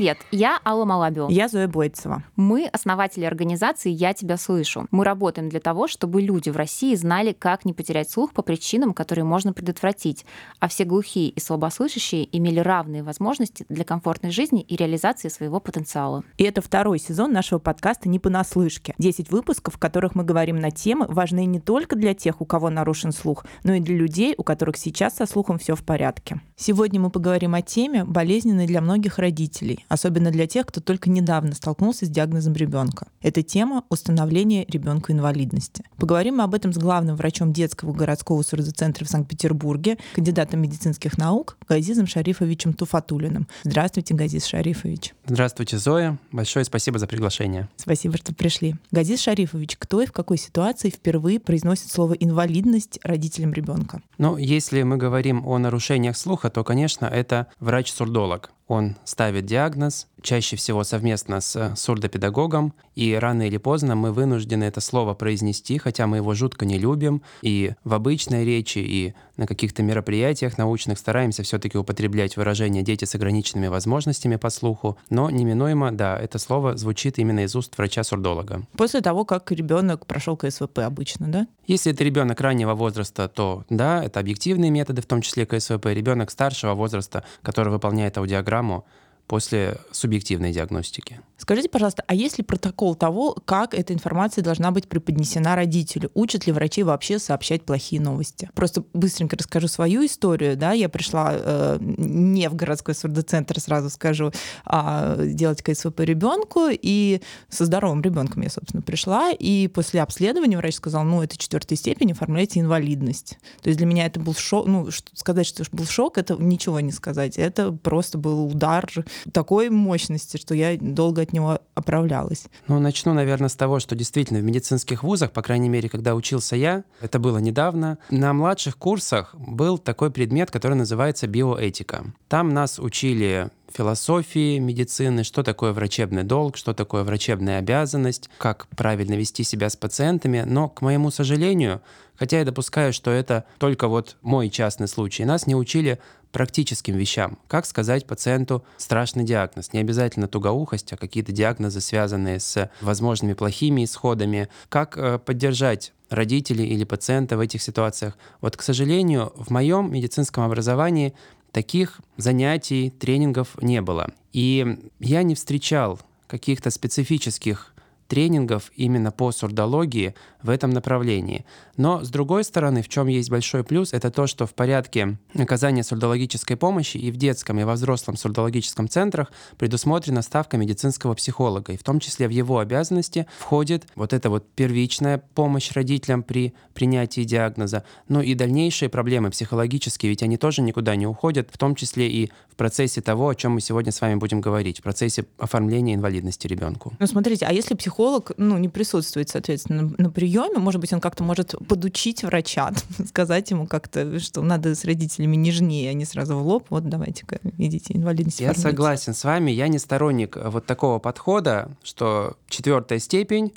Привет, я Алла Малабио. Я Зоя Бойцева. Мы основатели организации «Я тебя слышу». Мы работаем для того, чтобы люди в России знали, как не потерять слух по причинам, которые можно предотвратить, а все глухие и слабослышащие имели равные возможности для комфортной жизни и реализации своего потенциала. И это второй сезон нашего подкаста «Не понаслышке». Десять выпусков, в которых мы говорим на темы, важные не только для тех, у кого нарушен слух, но и для людей, у которых сейчас со слухом все в порядке. Сегодня мы поговорим о теме, болезненной для многих родителей, особенно для тех, кто только недавно столкнулся с диагнозом ребенка. Это тема установления ребенка инвалидности. Поговорим мы об этом с главным врачом детского городского сурдоцентра в Санкт-Петербурге, кандидатом медицинских наук Газизом Шарифовичем Туфатулиным. Здравствуйте, Газиз Шарифович. Здравствуйте, Зоя. Большое спасибо за приглашение. Спасибо, что пришли. Газиз Шарифович, кто и в какой ситуации впервые произносит слово инвалидность родителям ребенка? Ну, если мы говорим о нарушениях слуха, то, конечно, это врач-сурдолог он ставит диагноз, чаще всего совместно с сурдопедагогом, и рано или поздно мы вынуждены это слово произнести, хотя мы его жутко не любим, и в обычной речи, и на каких-то мероприятиях научных стараемся все-таки употреблять выражение «дети с ограниченными возможностями по слуху», но неминуемо, да, это слово звучит именно из уст врача-сурдолога. После того, как ребенок прошел КСВП обычно, да? Если это ребенок раннего возраста, то да, это объективные методы, в том числе КСВП. Ребенок старшего возраста, который выполняет аудиограмму, после субъективной диагностики. Скажите, пожалуйста, а есть ли протокол того, как эта информация должна быть преподнесена родителю? Учат ли врачи вообще сообщать плохие новости? Просто быстренько расскажу свою историю. Да? Я пришла э, не в городской сурдоцентр, сразу скажу, а делать КСВП ребенку, и со здоровым ребенком я, собственно, пришла, и после обследования врач сказал, ну, это четвертая степень, оформляйте инвалидность. То есть для меня это был шок, ну, сказать, что был шок, это ничего не сказать. Это просто был удар такой мощности, что я долго от него оправлялась. Ну, начну, наверное, с того, что действительно в медицинских вузах, по крайней мере, когда учился я, это было недавно, на младших курсах был такой предмет, который называется биоэтика. Там нас учили философии медицины, что такое врачебный долг, что такое врачебная обязанность, как правильно вести себя с пациентами. Но, к моему сожалению, хотя я допускаю, что это только вот мой частный случай, нас не учили практическим вещам. Как сказать пациенту страшный диагноз? Не обязательно тугоухость, а какие-то диагнозы, связанные с возможными плохими исходами. Как э, поддержать родителей или пациента в этих ситуациях. Вот, к сожалению, в моем медицинском образовании таких занятий, тренингов не было. И я не встречал каких-то специфических тренингов именно по сурдологии в этом направлении. Но, с другой стороны, в чем есть большой плюс, это то, что в порядке оказания сурдологической помощи и в детском, и во взрослом сурдологическом центрах предусмотрена ставка медицинского психолога. И в том числе в его обязанности входит вот эта вот первичная помощь родителям при принятии диагноза, ну и дальнейшие проблемы психологические, ведь они тоже никуда не уходят, в том числе и в процессе того, о чем мы сегодня с вами будем говорить, в процессе оформления инвалидности ребенку. Ну, смотрите, а если психолог ну, не присутствует, соответственно, на, на приеме, может быть, он как-то может подучить врача, сказать ему как-то, что надо с родителями нежнее, а не сразу в лоб, вот давайте-ка, идите, инвалидность. Я согласен с вами, я не сторонник вот такого подхода, что четвертая степень,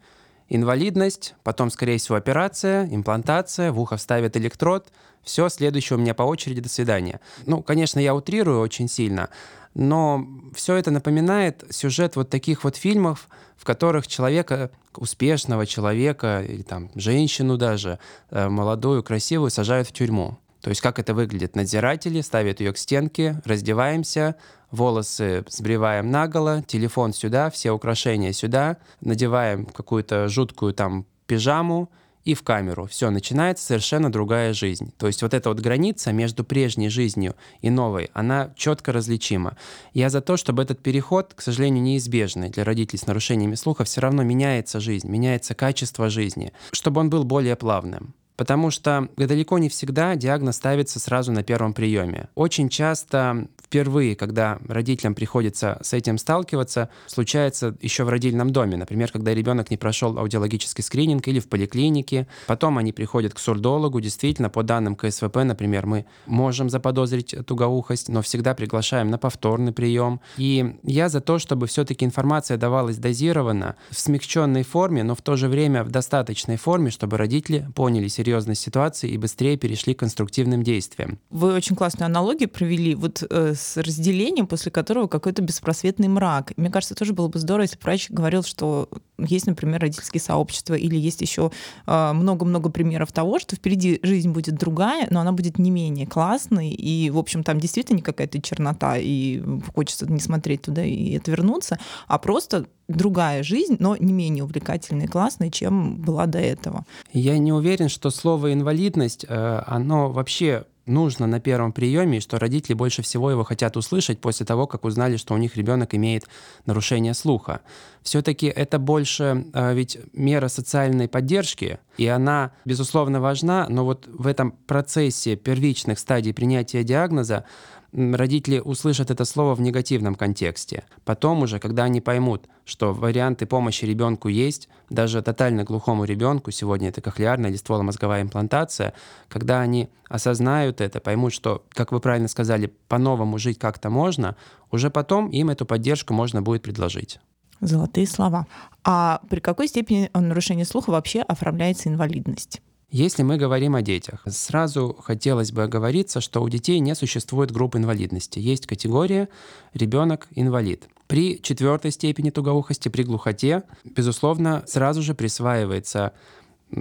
инвалидность, потом, скорее всего, операция, имплантация, в ухо вставят электрод, все, следующее у меня по очереди, до свидания. Ну, конечно, я утрирую очень сильно, но все это напоминает сюжет вот таких вот фильмов, в которых человека, успешного человека, или там женщину даже, э, молодую, красивую, сажают в тюрьму. То есть как это выглядит? Надзиратели ставят ее к стенке, раздеваемся, волосы сбриваем наголо, телефон сюда, все украшения сюда, надеваем какую-то жуткую там пижаму, и в камеру. Все, начинается совершенно другая жизнь. То есть вот эта вот граница между прежней жизнью и новой, она четко различима. Я за то, чтобы этот переход, к сожалению, неизбежный для родителей с нарушениями слуха, все равно меняется жизнь, меняется качество жизни, чтобы он был более плавным. Потому что далеко не всегда диагноз ставится сразу на первом приеме. Очень часто впервые, когда родителям приходится с этим сталкиваться, случается еще в родильном доме. Например, когда ребенок не прошел аудиологический скрининг или в поликлинике. Потом они приходят к сурдологу. Действительно, по данным КСВП, например, мы можем заподозрить тугоухость, но всегда приглашаем на повторный прием. И я за то, чтобы все-таки информация давалась дозированно, в смягченной форме, но в то же время в достаточной форме, чтобы родители поняли серьезность ситуации и быстрее перешли к конструктивным действиям. Вы очень классную аналогию провели вот э, с разделением, после которого какой-то беспросветный мрак. Мне кажется, тоже было бы здорово, если врач говорил, что есть, например, родительские сообщества, или есть еще а, много-много примеров того, что впереди жизнь будет другая, но она будет не менее классной, и, в общем, там действительно какая-то чернота, и хочется не смотреть туда и отвернуться, а просто другая жизнь, но не менее увлекательная и классная, чем была до этого. Я не уверен, что слово инвалидность, э, оно вообще нужно на первом приеме, и что родители больше всего его хотят услышать после того, как узнали, что у них ребенок имеет нарушение слуха. Все-таки это больше э, ведь мера социальной поддержки, и она, безусловно, важна, но вот в этом процессе первичных стадий принятия диагноза родители услышат это слово в негативном контексте. Потом уже, когда они поймут, что варианты помощи ребенку есть, даже тотально глухому ребенку, сегодня это кохлеарная или стволомозговая имплантация, когда они осознают это, поймут, что, как вы правильно сказали, по-новому жить как-то можно, уже потом им эту поддержку можно будет предложить. Золотые слова. А при какой степени нарушения слуха вообще оформляется инвалидность? Если мы говорим о детях, сразу хотелось бы оговориться, что у детей не существует групп инвалидности. Есть категория ребенок-инвалид. При четвертой степени тугоухости, при глухоте, безусловно, сразу же присваивается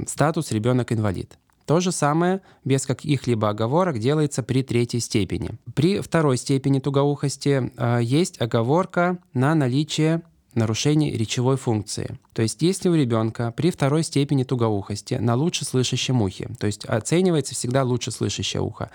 статус ребенок-инвалид. То же самое, без каких-либо оговорок, делается при третьей степени. При второй степени тугоухости э, есть оговорка на наличие нарушение речевой функции. То есть если у ребенка при второй степени тугоухости на лучше слышащем ухе, то есть оценивается всегда лучше слышащее ухо,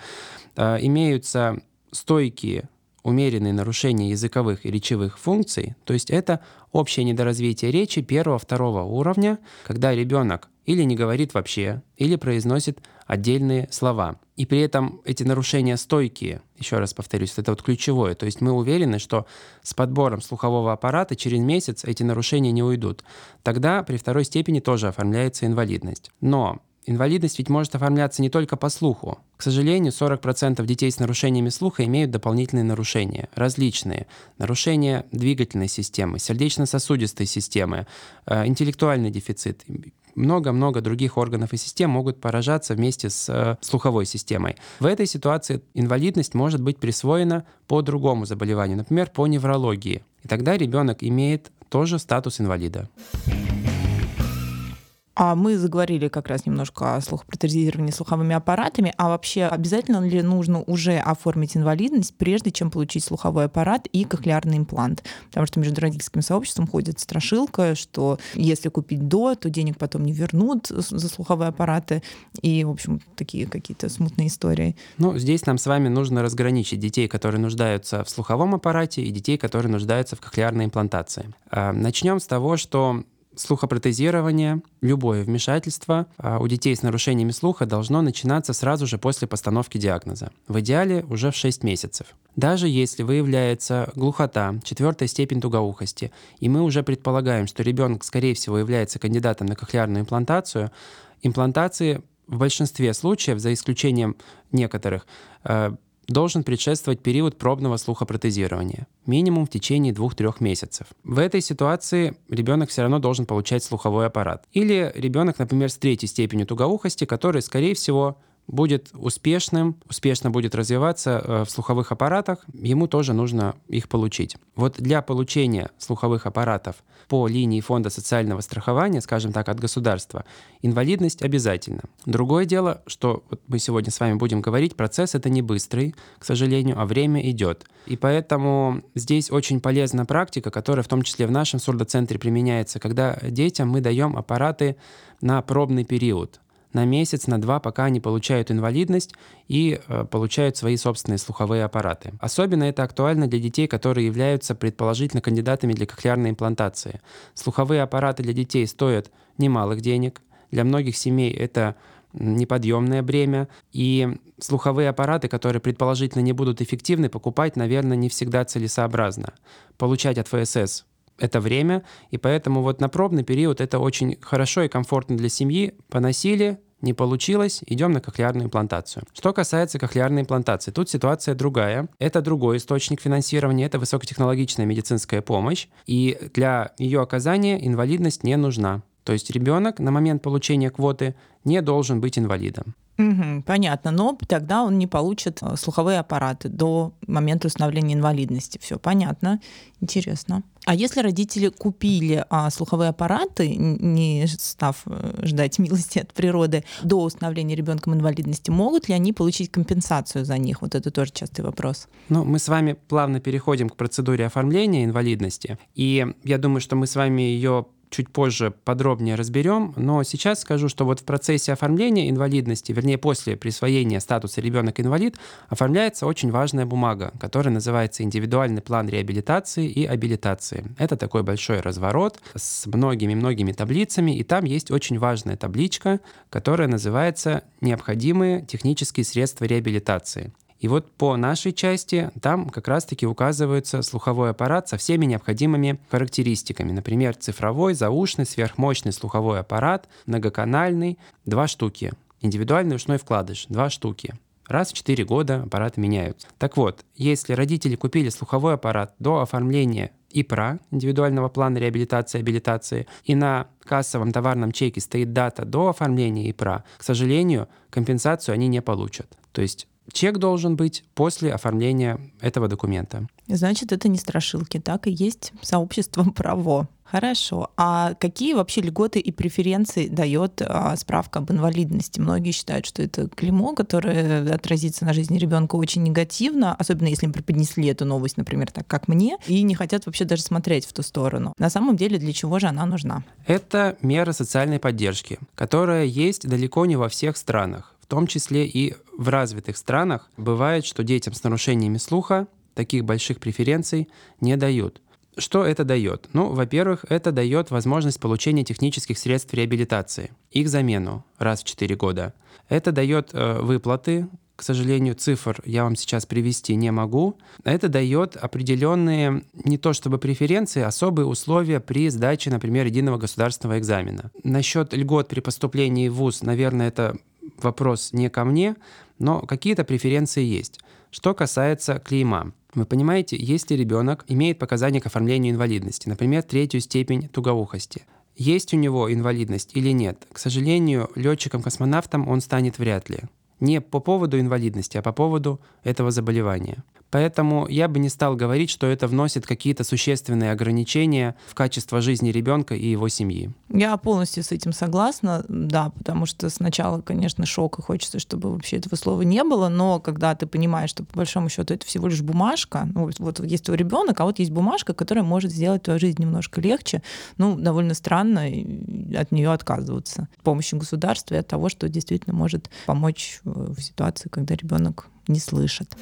э, имеются стойкие умеренные нарушения языковых и речевых функций, то есть это общее недоразвитие речи первого-второго уровня, когда ребенок или не говорит вообще, или произносит отдельные слова. И при этом эти нарушения стойкие, еще раз повторюсь, это вот ключевое. То есть мы уверены, что с подбором слухового аппарата через месяц эти нарушения не уйдут. Тогда при второй степени тоже оформляется инвалидность. Но Инвалидность ведь может оформляться не только по слуху. К сожалению, 40% детей с нарушениями слуха имеют дополнительные нарушения, различные. Нарушения двигательной системы, сердечно-сосудистой системы, э, интеллектуальный дефицит. Много-много других органов и систем могут поражаться вместе с э, слуховой системой. В этой ситуации инвалидность может быть присвоена по другому заболеванию, например, по неврологии. И тогда ребенок имеет тоже статус инвалида. А мы заговорили как раз немножко о слухопротезировании слуховыми аппаратами. А вообще обязательно ли нужно уже оформить инвалидность, прежде чем получить слуховой аппарат и кохлеарный имплант? Потому что между родительским сообществом ходит страшилка, что если купить до, то денег потом не вернут за слуховые аппараты. И, в общем, такие какие-то смутные истории. Ну, здесь нам с вами нужно разграничить детей, которые нуждаются в слуховом аппарате, и детей, которые нуждаются в кохлеарной имплантации. А, Начнем с того, что слухопротезирование, любое вмешательство а, у детей с нарушениями слуха должно начинаться сразу же после постановки диагноза. В идеале уже в 6 месяцев. Даже если выявляется глухота, четвертая степень тугоухости, и мы уже предполагаем, что ребенок, скорее всего, является кандидатом на кохлеарную имплантацию, имплантации в большинстве случаев, за исключением некоторых, а, должен предшествовать период пробного слухопротезирования, минимум в течение 2-3 месяцев. В этой ситуации ребенок все равно должен получать слуховой аппарат. Или ребенок, например, с третьей степенью тугоухости, который, скорее всего, будет успешным, успешно будет развиваться э, в слуховых аппаратах, ему тоже нужно их получить. Вот для получения слуховых аппаратов по линии фонда социального страхования, скажем так, от государства, инвалидность обязательно. Другое дело, что вот мы сегодня с вами будем говорить, процесс это не быстрый, к сожалению, а время идет. И поэтому здесь очень полезна практика, которая в том числе в нашем сурдоцентре применяется, когда детям мы даем аппараты на пробный период на месяц, на два, пока они получают инвалидность и э, получают свои собственные слуховые аппараты. Особенно это актуально для детей, которые являются предположительно кандидатами для кохлеарной имплантации. Слуховые аппараты для детей стоят немалых денег. Для многих семей это неподъемное бремя. И слуховые аппараты, которые предположительно не будут эффективны, покупать, наверное, не всегда целесообразно. Получать от ФСС это время, и поэтому вот на пробный период это очень хорошо и комфортно для семьи. Поносили, не получилось, идем на кохлеарную имплантацию. Что касается кохлеарной имплантации, тут ситуация другая. Это другой источник финансирования, это высокотехнологичная медицинская помощь, и для ее оказания инвалидность не нужна. То есть ребенок на момент получения квоты не должен быть инвалидом. Угу, понятно, но тогда он не получит э, слуховые аппараты до момента установления инвалидности. Все понятно, интересно. А если родители купили а, слуховые аппараты, не став э, ждать милости от природы до установления ребенком инвалидности, могут ли они получить компенсацию за них? Вот это тоже частый вопрос. Ну, мы с вами плавно переходим к процедуре оформления инвалидности, и я думаю, что мы с вами ее чуть позже подробнее разберем, но сейчас скажу, что вот в процессе оформления инвалидности, вернее после присвоения статуса ребенок-инвалид, оформляется очень важная бумага, которая называется индивидуальный план реабилитации и абилитации. Это такой большой разворот с многими-многими таблицами, и там есть очень важная табличка, которая называется «Необходимые технические средства реабилитации». И вот по нашей части там как раз-таки указывается слуховой аппарат со всеми необходимыми характеристиками. Например, цифровой, заушный, сверхмощный слуховой аппарат, многоканальный, два штуки. Индивидуальный ушной вкладыш, два штуки. Раз в 4 года аппараты меняются. Так вот, если родители купили слуховой аппарат до оформления ИПРА, индивидуального плана реабилитации и абилитации, и на кассовом товарном чеке стоит дата до оформления ИПРА, к сожалению, компенсацию они не получат. То есть Чек должен быть после оформления этого документа. Значит, это не страшилки, так и есть сообщество право. Хорошо. А какие вообще льготы и преференции дает а, справка об инвалидности? Многие считают, что это клеймо, которое отразится на жизни ребенка очень негативно, особенно если им преподнесли эту новость, например, так как мне, и не хотят вообще даже смотреть в ту сторону. На самом деле, для чего же она нужна? Это мера социальной поддержки, которая есть далеко не во всех странах в том числе и в развитых странах, бывает, что детям с нарушениями слуха таких больших преференций не дают. Что это дает? Ну, во-первых, это дает возможность получения технических средств реабилитации, их замену раз в 4 года. Это дает э, выплаты, к сожалению, цифр я вам сейчас привести не могу. Это дает определенные, не то чтобы преференции, особые условия при сдаче, например, единого государственного экзамена. Насчет льгот при поступлении в ВУЗ, наверное, это вопрос не ко мне, но какие-то преференции есть. Что касается клейма. Вы понимаете, если ребенок имеет показания к оформлению инвалидности, например, третью степень тугоухости, есть у него инвалидность или нет, к сожалению, летчиком-космонавтом он станет вряд ли. Не по поводу инвалидности, а по поводу этого заболевания. Поэтому я бы не стал говорить, что это вносит какие-то существенные ограничения в качество жизни ребенка и его семьи. Я полностью с этим согласна, да, потому что сначала, конечно, шок, и хочется, чтобы вообще этого слова не было, но когда ты понимаешь, что по большому счету это всего лишь бумажка, ну, вот есть твой ребенок, а вот есть бумажка, которая может сделать твою жизнь немножко легче, ну, довольно странно от нее отказываться. С помощью государства и от того, что действительно может помочь в ситуации, когда ребенок не слышит.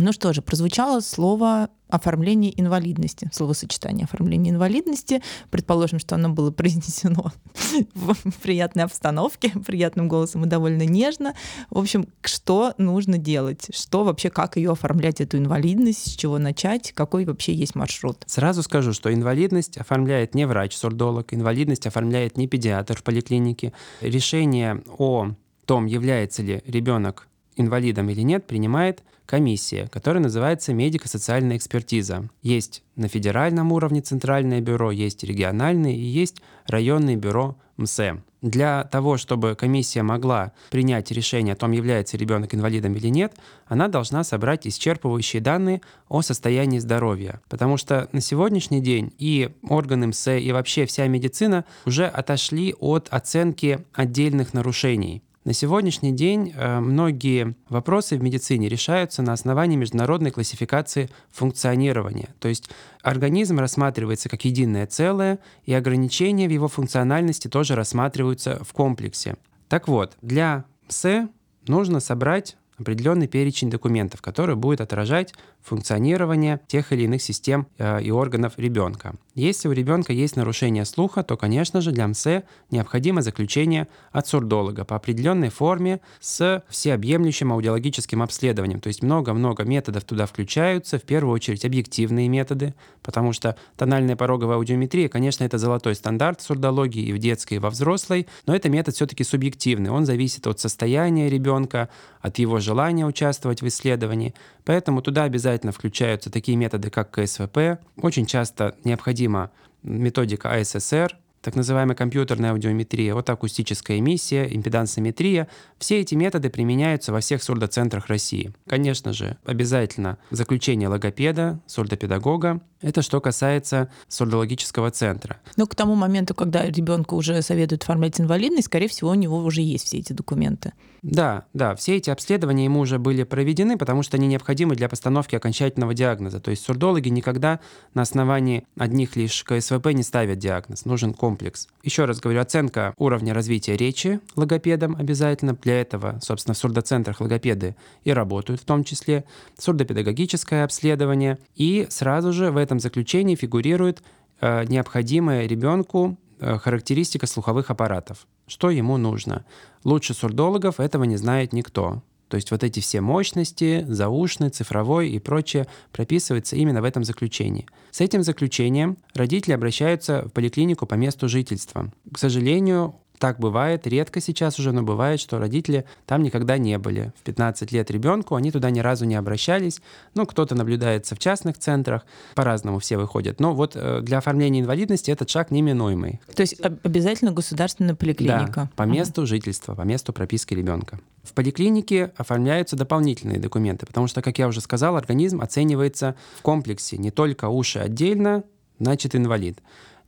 Ну что же, прозвучало слово оформление инвалидности, словосочетание оформление инвалидности. Предположим, что оно было произнесено в приятной обстановке, приятным голосом и довольно нежно. В общем, что нужно делать? Что вообще, как ее оформлять, эту инвалидность, с чего начать, какой вообще есть маршрут? Сразу скажу, что инвалидность оформляет не врач-сурдолог, инвалидность оформляет не педиатр в поликлинике. Решение о том, является ли ребенок инвалидом или нет, принимает комиссия, которая называется медико-социальная экспертиза. Есть на федеральном уровне центральное бюро, есть региональное и есть районное бюро МСЭ. Для того, чтобы комиссия могла принять решение о том, является ребенок инвалидом или нет, она должна собрать исчерпывающие данные о состоянии здоровья. Потому что на сегодняшний день и органы МСЭ, и вообще вся медицина уже отошли от оценки отдельных нарушений. На сегодняшний день э, многие вопросы в медицине решаются на основании международной классификации функционирования. То есть организм рассматривается как единое целое, и ограничения в его функциональности тоже рассматриваются в комплексе. Так вот, для МСЭ нужно собрать определенный перечень документов, который будет отражать функционирование тех или иных систем э, и органов ребенка. Если у ребенка есть нарушение слуха, то, конечно же, для МСЭ необходимо заключение от сурдолога по определенной форме с всеобъемлющим аудиологическим обследованием. То есть много-много методов туда включаются, в первую очередь объективные методы, потому что тональная пороговая аудиометрия, конечно, это золотой стандарт сурдологии и в детской, и во взрослой, но это метод все-таки субъективный. Он зависит от состояния ребенка, от его желания участвовать в исследовании. Поэтому туда обязательно включаются такие методы, как КСВП. Очень часто необходимо методика АССР, так называемая компьютерная аудиометрия, вот акустическая эмиссия, импедансометрия. Все эти методы применяются во всех сурдоцентрах России. Конечно же, обязательно заключение логопеда, сурдопедагога. Это что касается сурдологического центра. Но к тому моменту, когда ребенку уже советуют оформлять инвалидность, скорее всего, у него уже есть все эти документы. Да, да, все эти обследования ему уже были проведены, потому что они необходимы для постановки окончательного диагноза. То есть сурдологи никогда на основании одних лишь КСВП не ставят диагноз. Нужен комплекс. Еще раз говорю, оценка уровня развития речи логопедом обязательно. Для этого, собственно, в сурдоцентрах логопеды и работают в том числе. Сурдопедагогическое обследование. И сразу же в этом заключении фигурирует э, необходимая ребенку э, характеристика слуховых аппаратов. Что ему нужно? Лучше сурдологов этого не знает никто. То есть вот эти все мощности, заушный, цифровой и прочее прописывается именно в этом заключении. С этим заключением родители обращаются в поликлинику по месту жительства. К сожалению, так бывает, редко сейчас уже, но бывает, что родители там никогда не были. В 15 лет ребенку они туда ни разу не обращались. Ну, кто-то наблюдается в частных центрах, по-разному все выходят. Но вот э, для оформления инвалидности этот шаг неминуемый. То есть обязательно государственная поликлиника? Да, по месту жительства, по месту прописки ребенка. В поликлинике оформляются дополнительные документы, потому что, как я уже сказал, организм оценивается в комплексе. Не только уши отдельно, значит инвалид.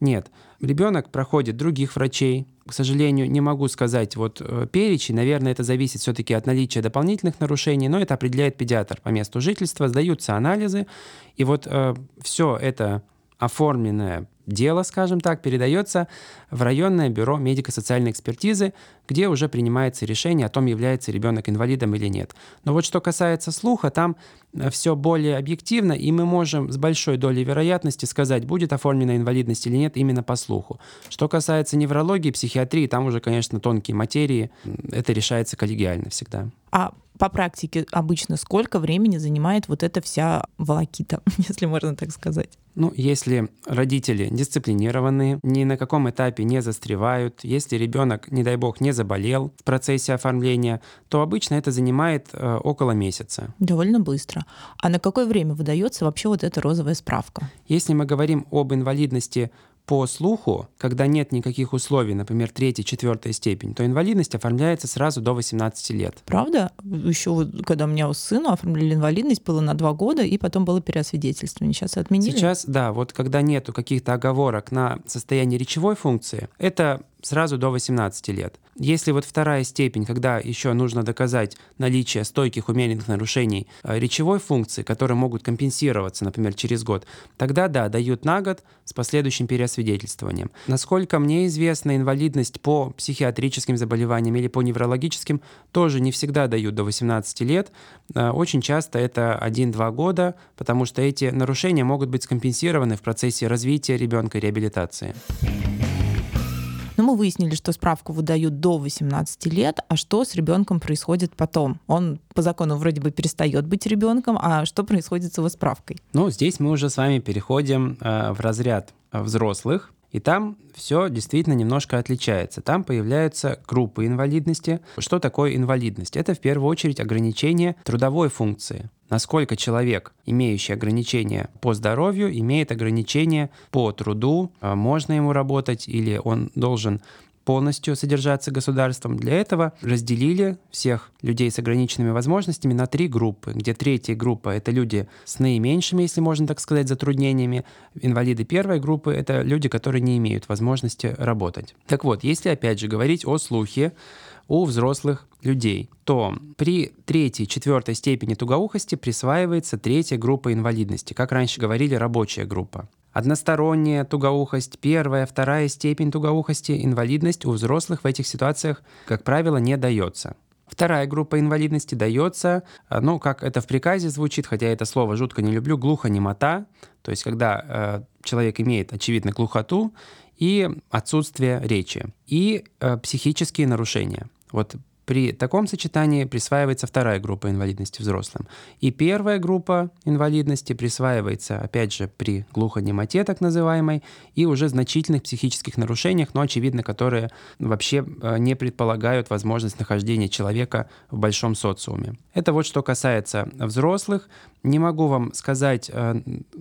Нет, ребенок проходит других врачей. К сожалению, не могу сказать вот э, перечень. Наверное, это зависит все-таки от наличия дополнительных нарушений, но это определяет педиатр по месту жительства. Сдаются анализы, и вот э, все это оформленное дело, скажем так, передается в районное бюро медико-социальной экспертизы, где уже принимается решение о том, является ребенок инвалидом или нет. Но вот что касается слуха, там э, все более объективно, и мы можем с большой долей вероятности сказать, будет оформлена инвалидность или нет именно по слуху. Что касается неврологии, психиатрии, там уже, конечно, тонкие материи, это решается коллегиально всегда. А по практике обычно сколько времени занимает вот эта вся волокита, если можно так сказать? Ну, если родители дисциплинированные, ни на каком этапе не застревают, если ребенок, не дай бог, не заболел в процессе оформления, то обычно это занимает э, около месяца. Довольно быстро. А на какое время выдается вообще вот эта розовая справка? Если мы говорим об инвалидности по слуху, когда нет никаких условий, например, третья, четвертая степень, то инвалидность оформляется сразу до 18 лет. Правда? Еще вот, когда у меня у сына оформляли инвалидность, было на два года, и потом было переосвидетельствование. Сейчас отменили? Сейчас, да, вот когда нету каких-то оговорок на состояние речевой функции, это сразу до 18 лет. Если вот вторая степень, когда еще нужно доказать наличие стойких умеренных нарушений э, речевой функции, которые могут компенсироваться, например, через год, тогда да, дают на год с последующим переосвидетельствованием. Насколько мне известно, инвалидность по психиатрическим заболеваниям или по неврологическим тоже не всегда дают до 18 лет. Э, очень часто это 1-2 года, потому что эти нарушения могут быть скомпенсированы в процессе развития ребенка и реабилитации. Но мы выяснили, что справку выдают до 18 лет, а что с ребенком происходит потом? Он по закону вроде бы перестает быть ребенком, а что происходит с его справкой? Ну, здесь мы уже с вами переходим э, в разряд взрослых, и там все действительно немножко отличается. Там появляются группы инвалидности. Что такое инвалидность? Это в первую очередь ограничение трудовой функции насколько человек, имеющий ограничения по здоровью, имеет ограничения по труду, а можно ему работать или он должен полностью содержаться государством. Для этого разделили всех людей с ограниченными возможностями на три группы, где третья группа — это люди с наименьшими, если можно так сказать, затруднениями. Инвалиды первой группы — это люди, которые не имеют возможности работать. Так вот, если опять же говорить о слухе, у взрослых людей, то при третьей, четвертой степени тугоухости присваивается третья группа инвалидности, как раньше говорили, рабочая группа. Односторонняя тугоухость, первая, вторая степень тугоухости, инвалидность у взрослых в этих ситуациях, как правило, не дается. Вторая группа инвалидности дается, а, ну, как это в приказе звучит, хотя это слово жутко не люблю, глухонемота, то есть когда э, человек имеет, очевидно, глухоту и отсутствие речи, и э, психические нарушения. Вот При таком сочетании присваивается вторая группа инвалидности взрослым. И первая группа инвалидности присваивается, опять же, при глухонемоте так называемой, и уже значительных психических нарушениях, но, очевидно, которые вообще э, не предполагают возможность нахождения человека в большом социуме. Это вот что касается взрослых. Не могу вам сказать, э,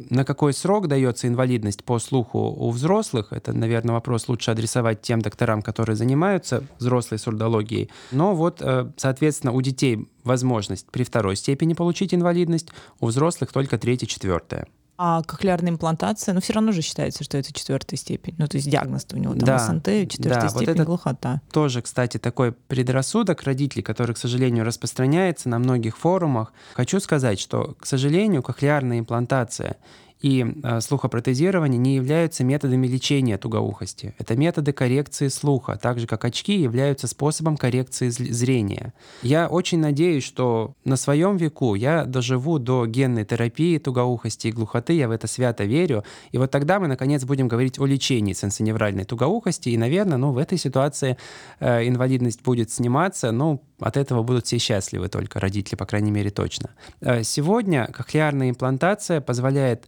на какой срок дается инвалидность по слуху у взрослых. Это, наверное, вопрос лучше адресовать тем докторам, которые занимаются взрослой сурдологией. Но вот, э, соответственно, у детей возможность при второй степени получить инвалидность, у взрослых только третья, четвертая. А кохлеарная имплантация, ну, все равно же считается, что это четвертая степень. Ну, то есть диагноз у него там да, СНТ, четвертая да, степень вот это глухота. Тоже, кстати, такой предрассудок родителей, который, к сожалению, распространяется на многих форумах. Хочу сказать, что, к сожалению, кохлеарная имплантация и э, слухопротезирование не являются методами лечения тугоухости. Это методы коррекции слуха, так же как очки являются способом коррекции зрения. Я очень надеюсь, что на своем веку я доживу до генной терапии тугоухости и глухоты, я в это свято верю, и вот тогда мы, наконец, будем говорить о лечении сенсоневральной тугоухости, и, наверное, ну, в этой ситуации э, инвалидность будет сниматься, ну, от этого будут все счастливы только, родители, по крайней мере, точно. Э, сегодня кохлеарная имплантация позволяет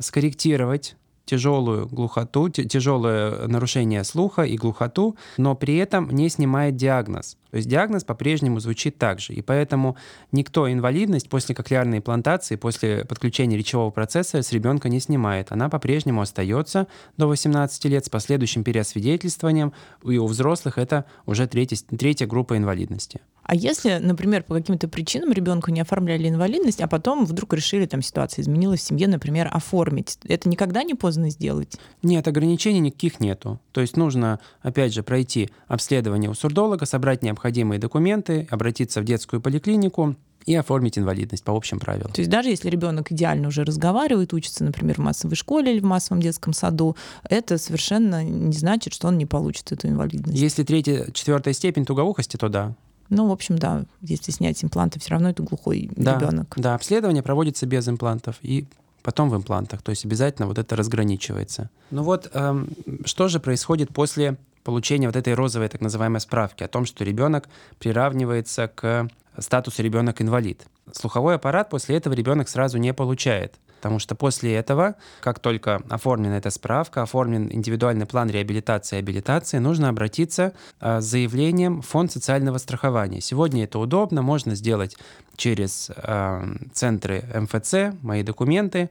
скорректировать тяжелую глухоту, тяжелое нарушение слуха и глухоту, но при этом не снимает диагноз. То есть диагноз по-прежнему звучит так же. И поэтому никто инвалидность после кохлеарной имплантации, после подключения речевого процесса с ребенка не снимает. Она по-прежнему остается до 18 лет с последующим переосвидетельствованием. И у взрослых это уже третья, третья группа инвалидности. А если, например, по каким-то причинам ребенку не оформляли инвалидность, а потом вдруг решили, там ситуация изменилась в семье, например, оформить, это никогда не поздно сделать? Нет, ограничений никаких нету. То есть нужно, опять же, пройти обследование у сурдолога, собрать необходимые документы, обратиться в детскую поликлинику, и оформить инвалидность по общим правилам. То есть даже если ребенок идеально уже разговаривает, учится, например, в массовой школе или в массовом детском саду, это совершенно не значит, что он не получит эту инвалидность. Если третья, четвертая степень тугоухости, то да. Ну, в общем, да, если снять импланты, все равно это глухой да, ребенок. Да, обследование проводится без имплантов и потом в имплантах. То есть обязательно вот это разграничивается. Ну вот, эм, что же происходит после получения вот этой розовой так называемой справки о том, что ребенок приравнивается к статусу ребенок-инвалид. Слуховой аппарат после этого ребенок сразу не получает. Потому что после этого, как только оформлена эта справка, оформлен индивидуальный план реабилитации и абилитации, нужно обратиться а, с заявлением в фонд социального страхования. Сегодня это удобно, можно сделать через э, центры МФЦ, мои документы,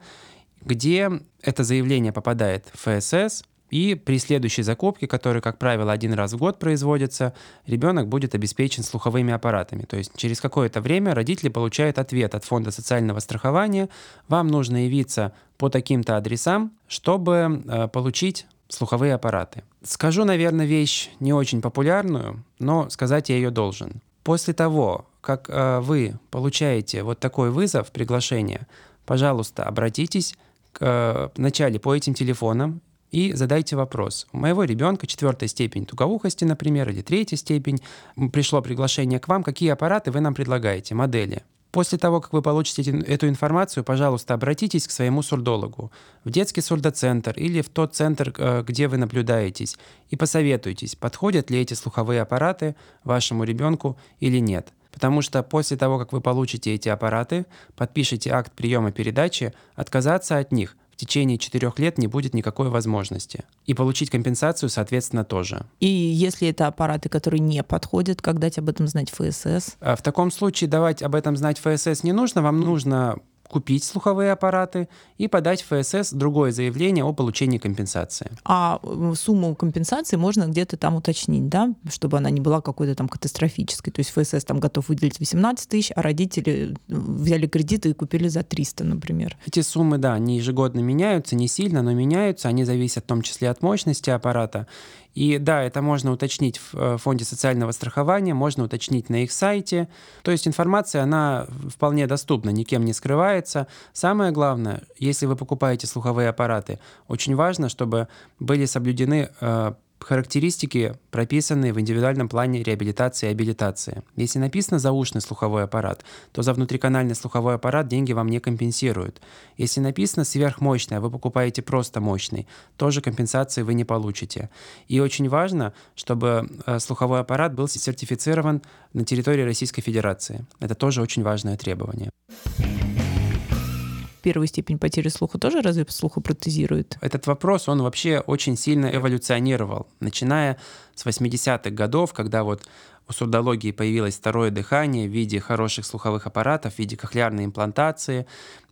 где это заявление попадает в ФСС, и при следующей закупке, которая, как правило, один раз в год производится, ребенок будет обеспечен слуховыми аппаратами. То есть через какое-то время родители получают ответ от Фонда социального страхования. Вам нужно явиться по таким-то адресам, чтобы э, получить слуховые аппараты. Скажу, наверное, вещь не очень популярную, но сказать я ее должен. После того, как э, вы получаете вот такой вызов, приглашение, пожалуйста, обратитесь к, э, вначале по этим телефонам и задайте вопрос. У моего ребенка четвертая степень тугоухости, например, или третья степень. Пришло приглашение к вам. Какие аппараты вы нам предлагаете, модели? После того, как вы получите эту информацию, пожалуйста, обратитесь к своему сурдологу, в детский сурдоцентр или в тот центр, э, где вы наблюдаетесь, и посоветуйтесь, подходят ли эти слуховые аппараты вашему ребенку или нет. Потому что после того, как вы получите эти аппараты, подпишите акт приема передачи, отказаться от них – в течение четырех лет не будет никакой возможности. И получить компенсацию, соответственно, тоже. И если это аппараты, которые не подходят, как дать об этом знать ФСС? А в таком случае давать об этом знать ФСС не нужно. Вам нужно купить слуховые аппараты и подать в ФСС другое заявление о получении компенсации. А сумму компенсации можно где-то там уточнить, да, чтобы она не была какой-то там катастрофической. То есть ФСС там готов выделить 18 тысяч, а родители э, взяли кредиты и купили за 300, например. Эти суммы, да, они ежегодно меняются, не сильно, но меняются. Они зависят в том числе от мощности аппарата. И да, это можно уточнить в э, фонде социального страхования, можно уточнить на их сайте. То есть информация, она вполне доступна, никем не скрывается. Самое главное, если вы покупаете слуховые аппараты, очень важно, чтобы были соблюдены э, характеристики, прописанные в индивидуальном плане реабилитации и абилитации. Если написано заушный слуховой аппарат, то за внутриканальный слуховой аппарат деньги вам не компенсируют. Если написано сверхмощный, а вы покупаете просто мощный, тоже компенсации вы не получите. И очень важно, чтобы э, слуховой аппарат был сертифицирован на территории Российской Федерации. Это тоже очень важное требование первую степень потери слуха тоже разве слухопротезируют? Этот вопрос, он вообще очень сильно эволюционировал, начиная с 80-х годов, когда вот у сурдологии появилось второе дыхание в виде хороших слуховых аппаратов, в виде кохлеарной имплантации,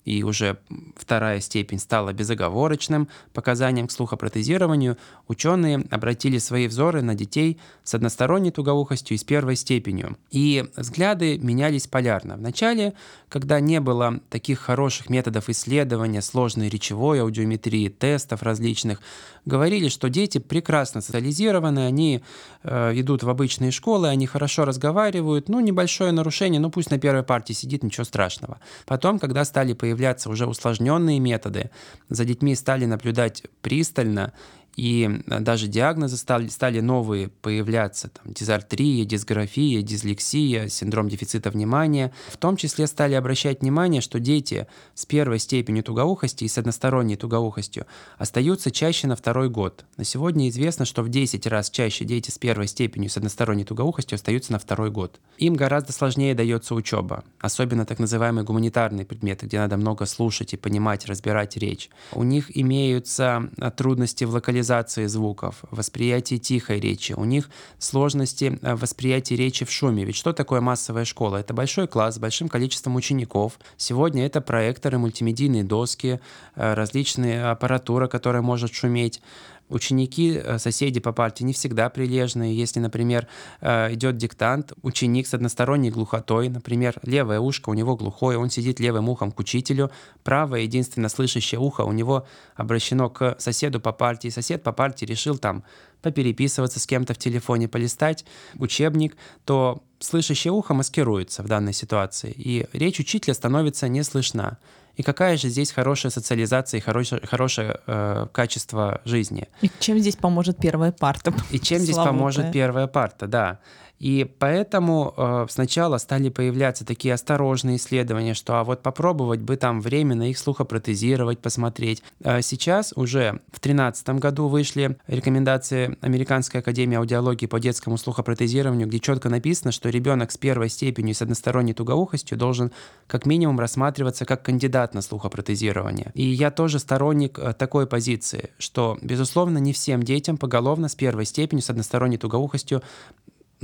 и уже вторая степень стала безоговорочным показанием к слухопротезированию, ученые обратили свои взоры на детей с односторонней тугоухостью и с первой степенью. И взгляды менялись полярно. Вначале, когда не было таких хороших методов исследования сложной речевой аудиометрии, тестов различных, говорили, что дети прекрасно социализированы, они э, идут в обычные школы, они хорошо разговаривают, ну, небольшое нарушение, ну, пусть на первой партии сидит, ничего страшного. Потом, когда стали появляться уже усложненные методы, за детьми стали наблюдать пристально, и э, даже диагнозы стали, стали новые появляться, там, дизартрия, дисграфия, дислексия, синдром дефицита внимания. В том числе стали обращать внимание, что дети с первой степенью тугоухости и с односторонней тугоухостью остаются чаще на второй год. На сегодня известно, что в 10 раз чаще дети с первой степенью с односторонней тугоухостью остаются на второй год. Им гораздо сложнее дается учеба, особенно так называемые гуманитарные предметы, где надо много слушать и понимать, разбирать речь. У них имеются э, трудности в локализации локализации звуков, восприятии тихой речи. У них сложности э, восприятия речи в шуме. Ведь что такое массовая школа? Это большой класс с большим количеством учеников. Сегодня это проекторы, мультимедийные доски, э, различные аппаратура, которая может шуметь. Ученики, э, соседи по партии не всегда прилежные. Если, например, э, идет диктант, ученик с односторонней глухотой, например, левое ушко у него глухое, он сидит левым ухом к учителю, правое единственно слышащее ухо у него обращено к соседу по партии. Сосед по партии решил там попереписываться с кем-то в телефоне, полистать учебник, то слышащее ухо маскируется в данной ситуации, и речь учителя становится не слышна. И какая же здесь хорошая социализация и хорошее, хорошее э, качество жизни? И чем здесь поможет первая парта? И чем здесь поможет первая парта, да. И поэтому э, сначала стали появляться такие осторожные исследования, что а вот попробовать бы там временно их слухопротезировать, посмотреть. А сейчас уже в 2013 году вышли рекомендации Американской академии аудиологии по детскому слухопротезированию, где четко написано, что ребенок с первой степенью и с односторонней тугоухостью должен как минимум рассматриваться как кандидат на слухопротезирование. И я тоже сторонник э, такой позиции, что, безусловно, не всем детям поголовно с первой степенью, с односторонней тугоухостью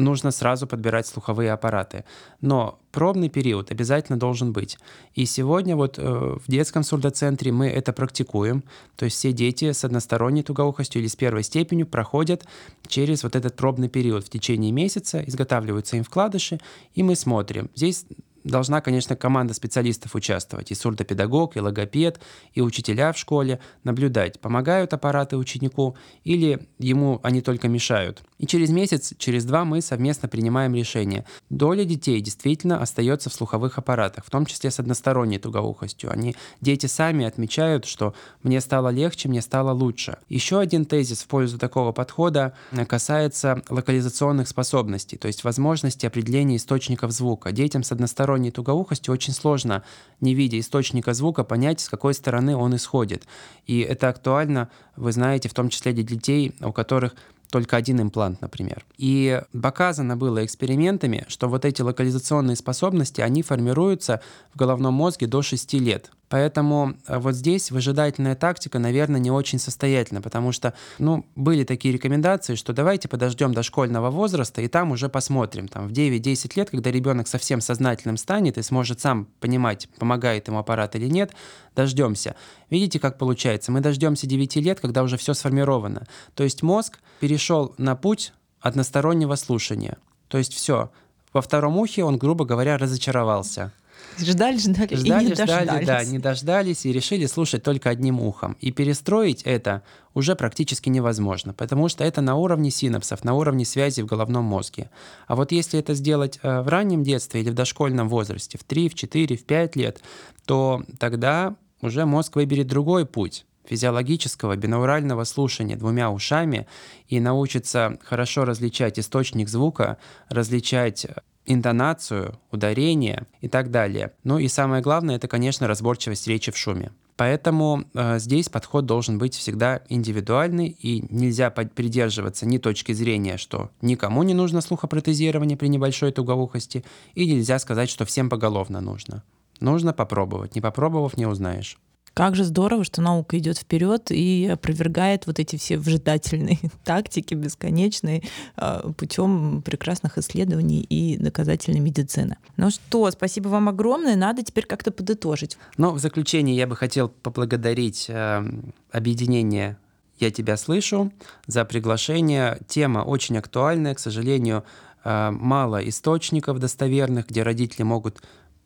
нужно сразу подбирать слуховые аппараты. Но пробный период обязательно должен быть. И сегодня вот э, в детском сурдоцентре мы это практикуем. То есть все дети с односторонней тугоухостью или с первой степенью проходят через вот этот пробный период в течение месяца, изготавливаются им вкладыши, и мы смотрим. Здесь должна, конечно, команда специалистов участвовать, и сурдопедагог, и логопед, и учителя в школе, наблюдать, помогают аппараты ученику или ему они только мешают. И через месяц, через два мы совместно принимаем решение. Доля детей действительно остается в слуховых аппаратах, в том числе с односторонней тугоухостью. Они, дети сами отмечают, что мне стало легче, мне стало лучше. Еще один тезис в пользу такого подхода касается локализационных способностей, то есть возможности определения источников звука. Детям с односторонней односторонней тугоухостью очень сложно, не видя источника звука, понять, с какой стороны он исходит. И это актуально, вы знаете, в том числе для детей, у которых только один имплант, например. И показано было экспериментами, что вот эти локализационные способности, они формируются в головном мозге до 6 лет. Поэтому э, вот здесь выжидательная тактика, наверное, не очень состоятельна, потому что, ну, были такие рекомендации, что давайте подождем до школьного возраста и там уже посмотрим, там, в 9-10 лет, когда ребенок совсем сознательным станет и сможет сам понимать, помогает ему аппарат или нет, дождемся. Видите, как получается? Мы дождемся 9 лет, когда уже все сформировано. То есть мозг перешел на путь одностороннего слушания. То есть все. Во втором ухе он, грубо говоря, разочаровался. Ждали, ждали, ждали, и не ждали, дождались. да, не дождались и решили слушать только одним ухом. И перестроить это уже практически невозможно, потому что это на уровне синапсов, на уровне связи в головном мозге. А вот если это сделать э, в раннем детстве или в дошкольном возрасте, в 3, в 4, в 5 лет, то тогда уже мозг выберет другой путь физиологического бинаурального слушания двумя ушами и научится хорошо различать источник звука, различать интонацию, ударение и так далее. Ну и самое главное, это, конечно, разборчивость речи в шуме. Поэтому э, здесь подход должен быть всегда индивидуальный, и нельзя придерживаться ни точки зрения, что никому не нужно слухопротезирование при небольшой тугоухости, и нельзя сказать, что всем поголовно нужно. Нужно попробовать. Не попробовав, не узнаешь. Как же здорово, что наука идет вперед и опровергает вот эти все вжидательные тактики бесконечные а, путем прекрасных исследований и доказательной медицины. Ну что, спасибо вам огромное. Надо теперь как-то подытожить. Ну, в заключение я бы хотел поблагодарить э, объединение «Я тебя слышу» за приглашение. Тема очень актуальная. К сожалению, э, мало источников достоверных, где родители могут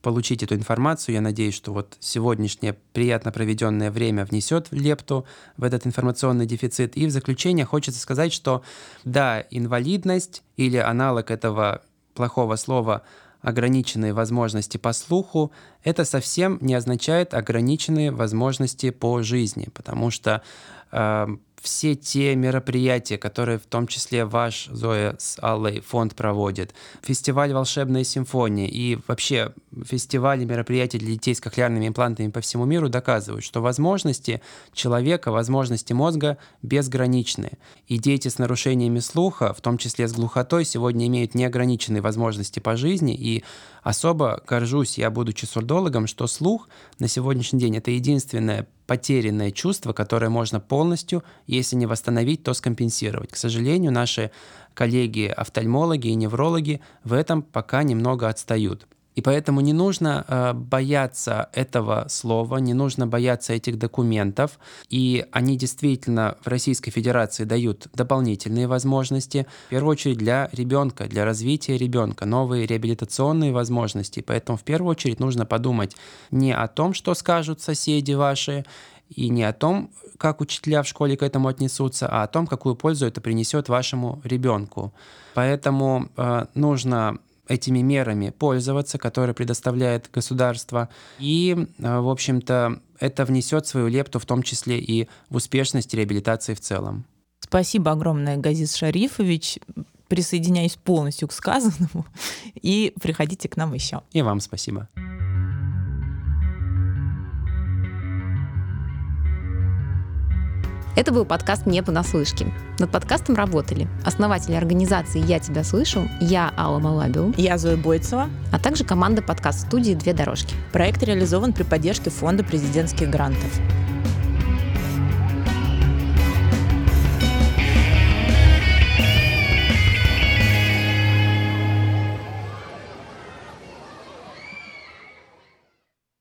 получить эту информацию. Я надеюсь, что вот сегодняшнее приятно проведенное время внесет лепту в этот информационный дефицит. И в заключение хочется сказать, что да, инвалидность или аналог этого плохого слова ограниченные возможности по слуху, это совсем не означает ограниченные возможности по жизни, потому что э, все те мероприятия, которые в том числе ваш, Зоя, с Аллой фонд проводит, фестиваль «Волшебная симфония» и вообще фестивали, мероприятия для детей с кохлеарными имплантами по всему миру доказывают, что возможности человека, возможности мозга безграничны. И дети с нарушениями слуха, в том числе с глухотой, сегодня имеют неограниченные возможности по жизни, и особо горжусь я, будучи сурдологом, что слух на сегодняшний день — это единственное потерянное чувство, которое можно полностью, если не восстановить, то скомпенсировать. К сожалению, наши коллеги-офтальмологи и неврологи в этом пока немного отстают. И поэтому не нужно э, бояться этого слова, не нужно бояться этих документов. И они действительно в Российской Федерации дают дополнительные возможности, в первую очередь для ребенка, для развития ребенка, новые реабилитационные возможности. Поэтому в первую очередь нужно подумать не о том, что скажут соседи ваши, и не о том, как учителя в школе к этому отнесутся, а о том, какую пользу это принесет вашему ребенку. Поэтому э, нужно этими мерами пользоваться, которые предоставляет государство. И, э, в общем-то, это внесет свою лепту в том числе и в успешность реабилитации в целом. Спасибо огромное, Газиз Шарифович. Присоединяюсь полностью к сказанному. И приходите к нам еще. И вам спасибо. Это был подкаст «Не понаслышке». Над подкастом работали основатели организации «Я тебя слышу», я Алла Малабиу, я Зоя Бойцева, а также команда подкаст-студии «Две дорожки». Проект реализован при поддержке Фонда президентских грантов.